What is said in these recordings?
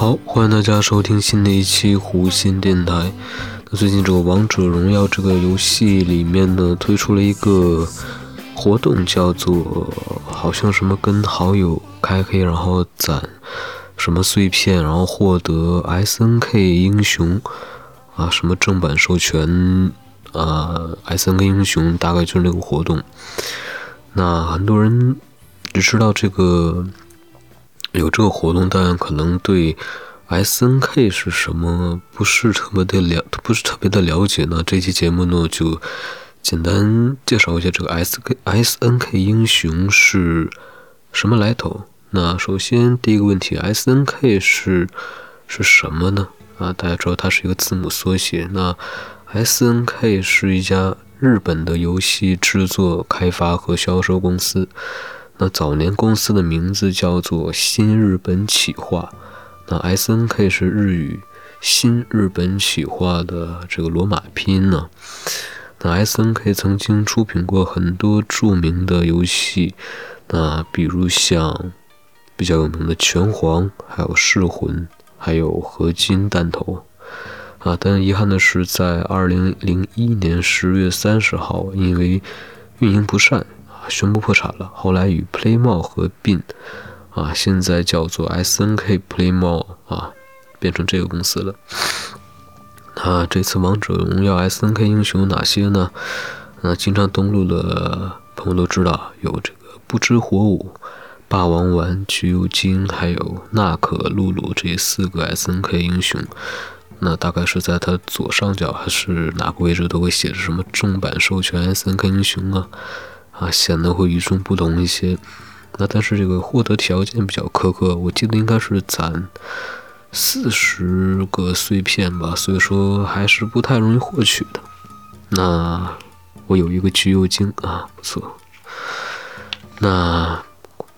好，欢迎大家收听新的一期湖心电台。那最近这个《王者荣耀》这个游戏里面呢，推出了一个活动，叫做好像什么跟好友开黑，然后攒什么碎片，然后获得 SNK 英雄啊，什么正版授权啊，SNK 英雄大概就是那个活动。那很多人只知道这个。有这个活动，但可能对 S N K 是什么不是特别的了，不是特别的了解呢。这期节目呢，就简单介绍一下这个 S K S N K 英雄是什么来头。那首先第一个问题，S N K 是是什么呢？啊，大家知道它是一个字母缩写。那 S N K 是一家日本的游戏制作、开发和销售公司。那早年公司的名字叫做新日本企划，那 S N K 是日语新日本企划的这个罗马拼音呢。那 S N K 曾经出品过很多著名的游戏，那比如像比较有名的拳皇，还有噬魂，还有合金弹头啊。但遗憾的是，在二零零一年十月三十号，因为运营不善。宣布破产了，后来与 Playmall 合并，啊，现在叫做 SNK Playmall 啊，变成这个公司了。那这次王者荣耀 SNK 英雄有哪些呢？那经常登录的朋友都知道，有这个不知火舞、霸王丸、橘右京，还有娜可、露露这四个 SNK 英雄。那大概是在它左上角还是哪个位置都会写着什么正版授权 SNK 英雄啊？啊，显得会与众不同一些。那但是这个获得条件比较苛刻，我记得应该是攒四十个碎片吧，所以说还是不太容易获取的。那我有一个橘右京啊，不错。那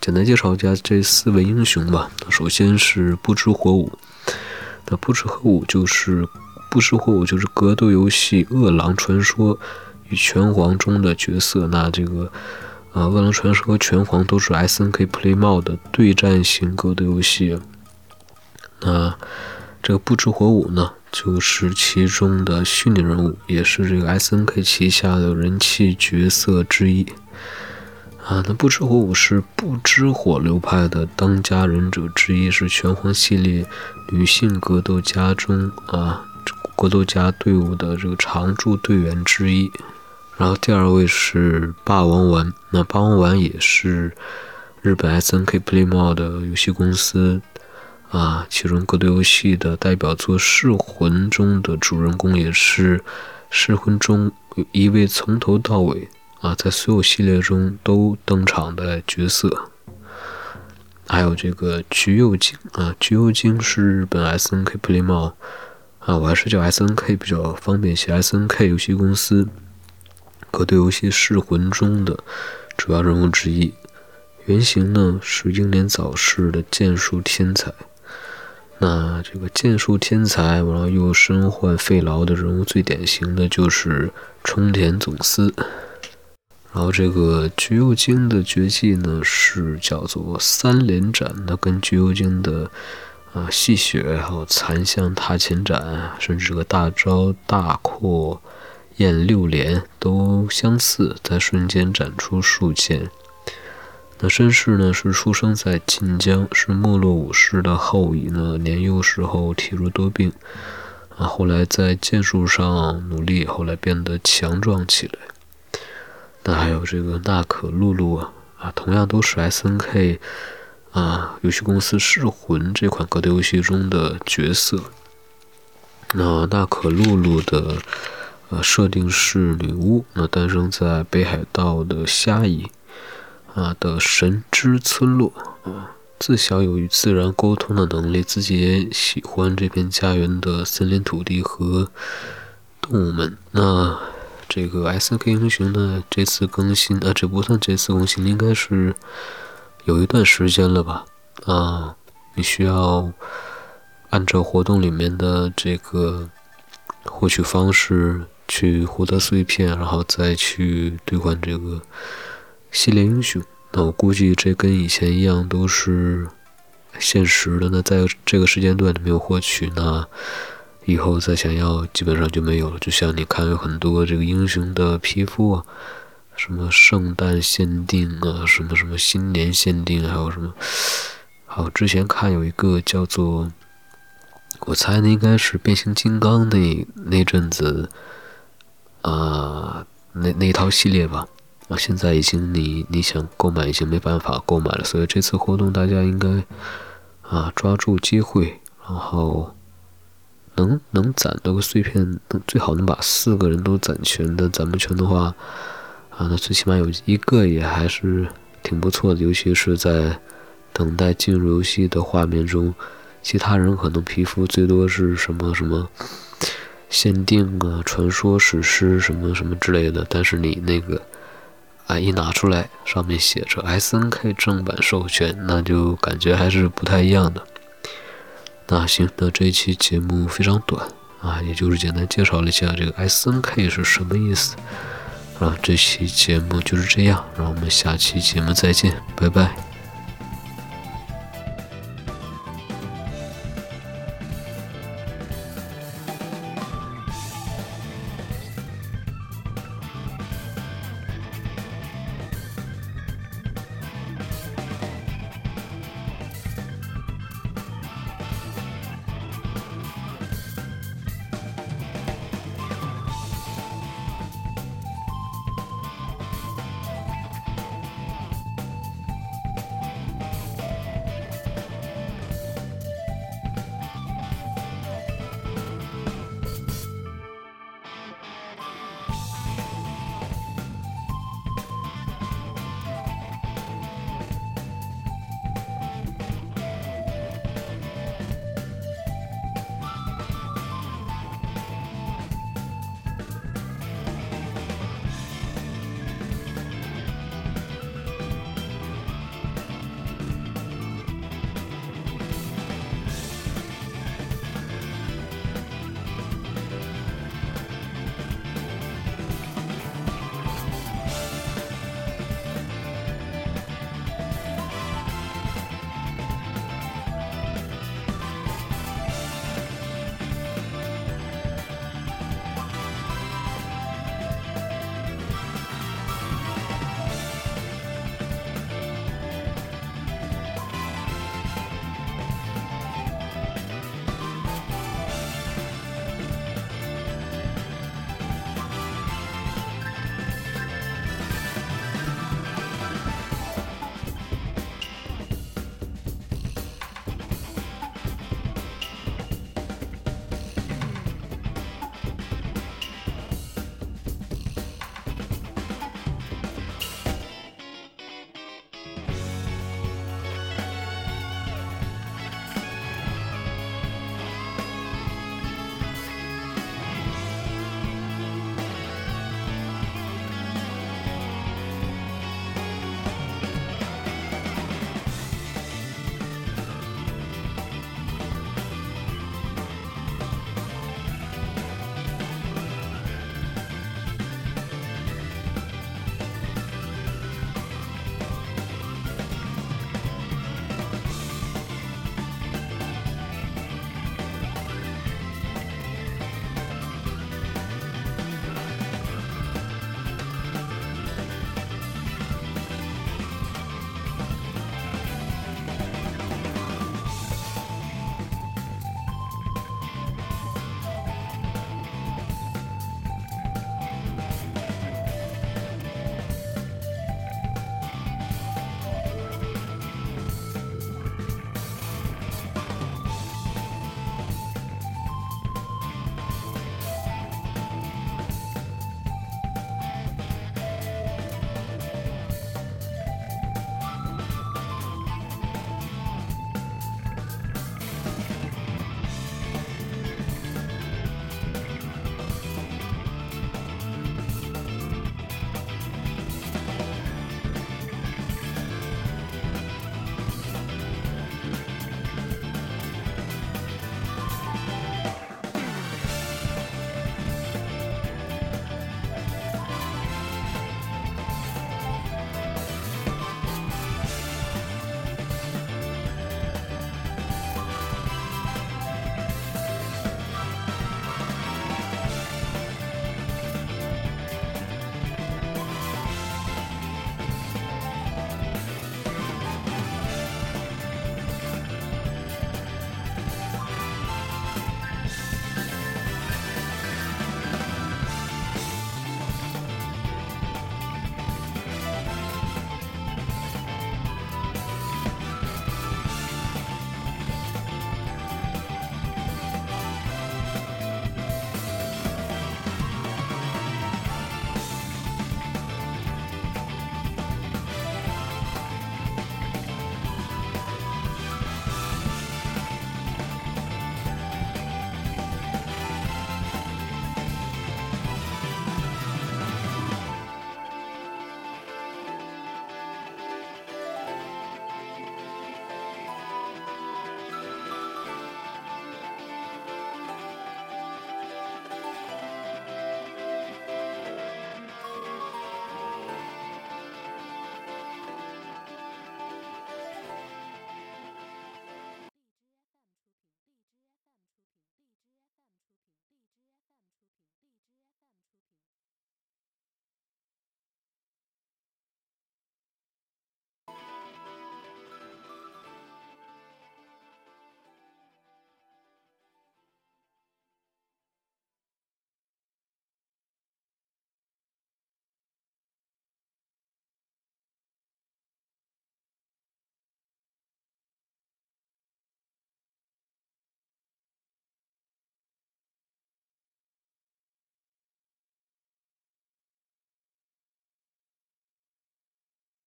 简单介绍一下这四位英雄吧。首先是不知火舞，那不知火舞就是不知火舞就是格斗游戏《饿狼传说》。与拳皇中的角色，那这个，呃，饿狼传说和拳皇都是 S N K Play Mode 的对战型格斗游戏。那这个不知火舞呢，就是其中的虚拟人物，也是这个 S N K 旗下的人气角色之一。啊，那不知火舞是不知火流派的当家忍者之一，是拳皇系列女性格斗家中啊，格斗家队伍的这个常驻队员之一。然后第二位是霸王丸，那霸王丸也是日本 S N K Playmall 的游戏公司啊，其中格斗游戏的代表作《噬魂》中的主人公，也是《噬魂》中一位从头到尾啊，在所有系列中都登场的角色。还有这个橘右京啊，橘右京是日本 S N K Playmall 啊，我还是叫 S N K 比较方便些，S N K 游戏公司。格斗游戏《噬魂》中的主要人物之一，原型呢是英年早逝的剑术天才。那这个剑术天才，然后又身患肺痨的人物，最典型的就是冲田总司。然后这个橘右京的绝技呢是叫做三连斩，那跟橘右京的啊戏谑还有残像踏前斩，甚至这个大招大阔。燕六连都相似，在瞬间斩出数剑。那绅士呢？是出生在晋江，是没落武士的后裔呢。年幼时候体弱多病，啊，后来在剑术上努力，后来变得强壮起来。那还有这个娜可露露啊，啊，同样都是 S N K 啊游戏公司《噬魂》这款格斗游戏中的角色。那娜可露露的。呃，设定是女巫，那诞生在北海道的虾夷啊的神之村落啊，自小有与自然沟通的能力，自己也喜欢这片家园的森林、土地和动物们。那这个 S K 英雄呢，这次更新啊，这不算这次更新，应该是有一段时间了吧？啊，你需要按照活动里面的这个获取方式。去获得碎片，然后再去兑换这个系列英雄。那我估计这跟以前一样都是限时的。那在这个时间段没有获取，那以后再想要基本上就没有了。就像你看，有很多这个英雄的皮肤啊，什么圣诞限定啊，什么什么新年限定，还有什么……好，之前看有一个叫做，我猜那应该是变形金刚那那阵子。啊，那那一套系列吧，啊，现在已经你你想购买已经没办法购买了，所以这次活动大家应该啊抓住机会，然后能能攒到个碎片，能最好能把四个人都攒全的，攒不全的话啊，那最起码有一个也还是挺不错的，尤其是在等待进入游戏的画面中，其他人可能皮肤最多是什么什么。限定啊，传说史诗什么什么之类的，但是你那个啊一拿出来，上面写着 S N K 正版授权，那就感觉还是不太一样的。那行，那这一期节目非常短啊，也就是简单介绍了一下这个 S N K 是什么意思啊。这期节目就是这样，让我们下期节目再见，拜拜。